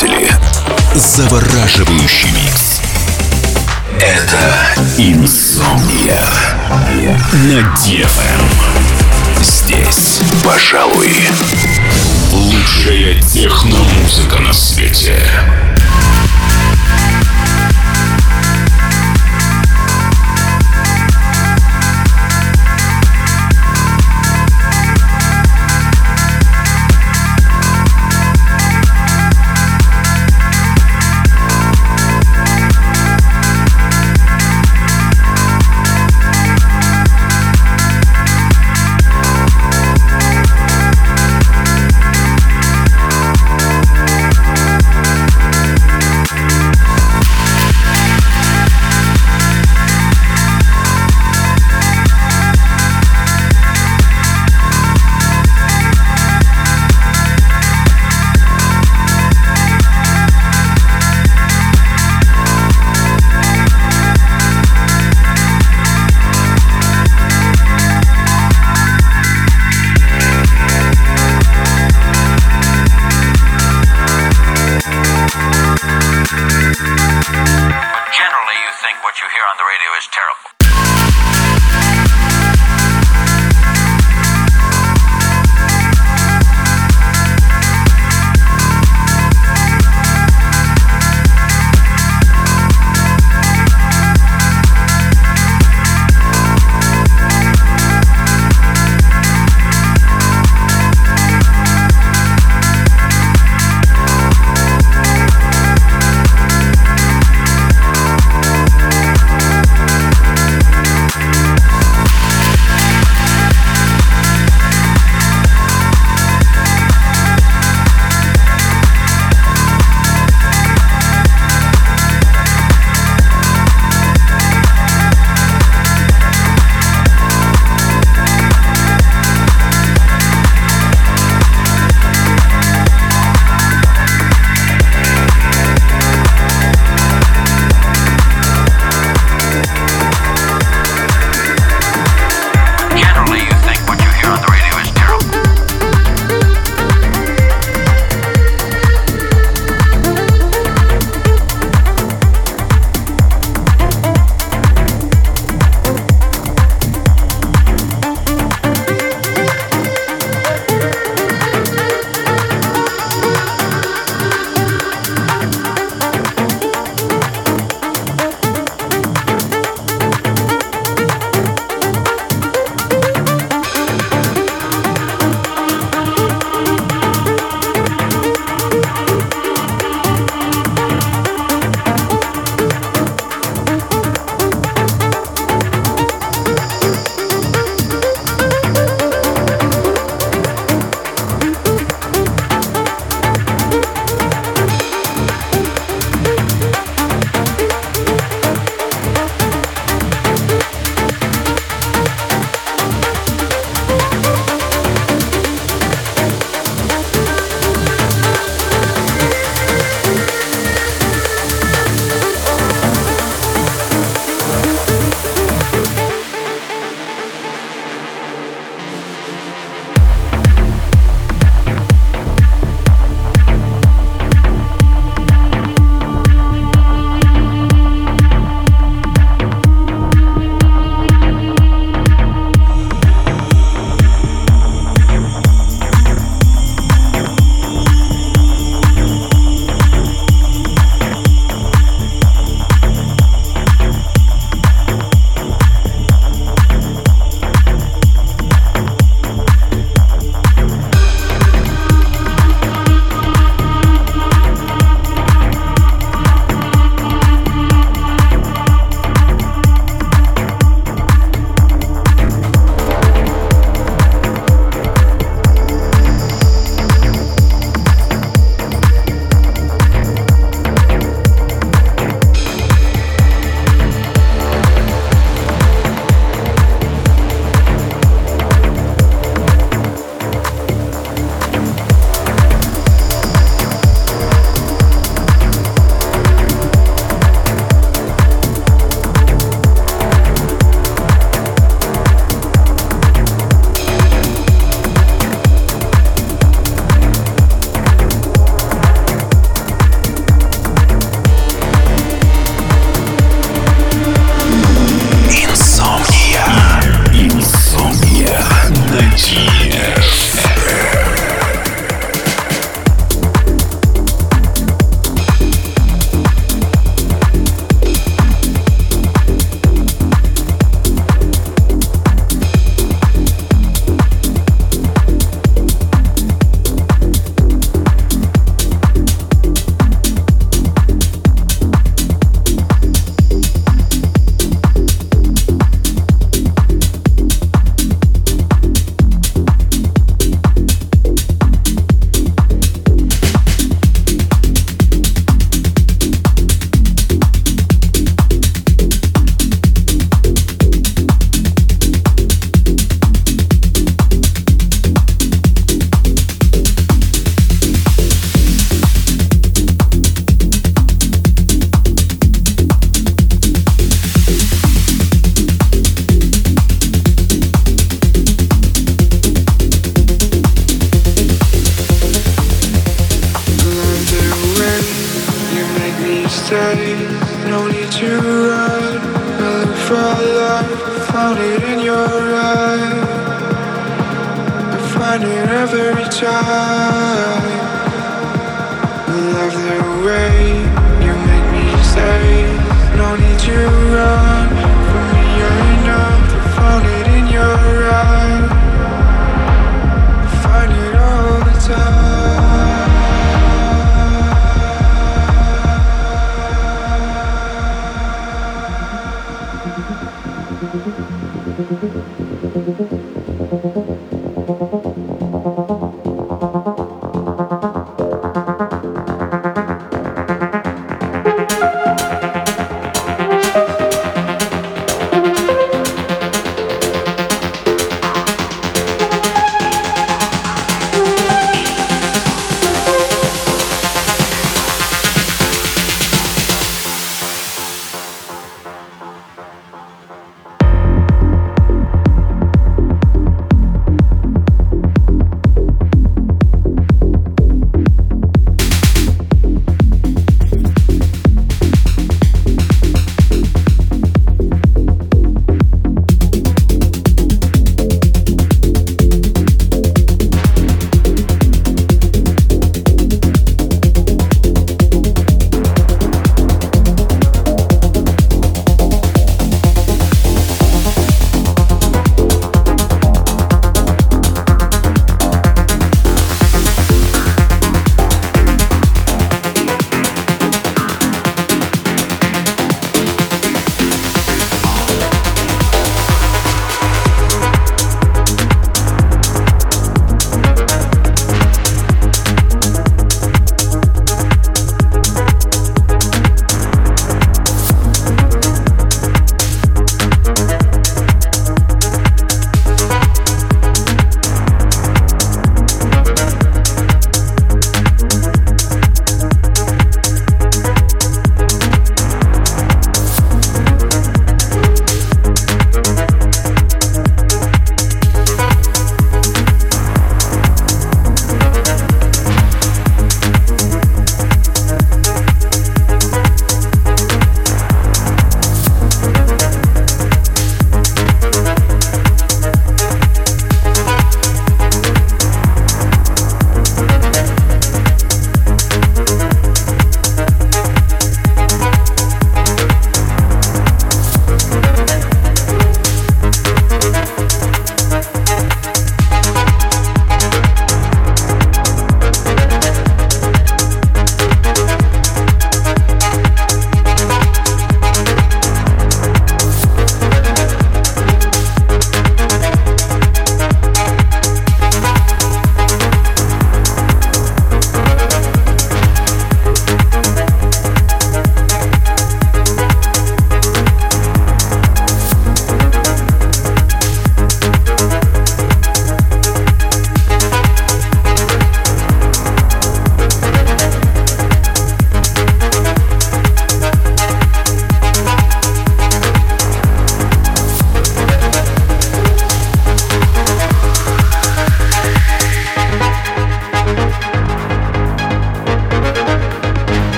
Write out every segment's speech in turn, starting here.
слушатели. Завораживающий микс. Это «Инсомния» на DFM. Здесь, пожалуй, лучшая техномузыка на свете.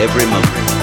Every moment.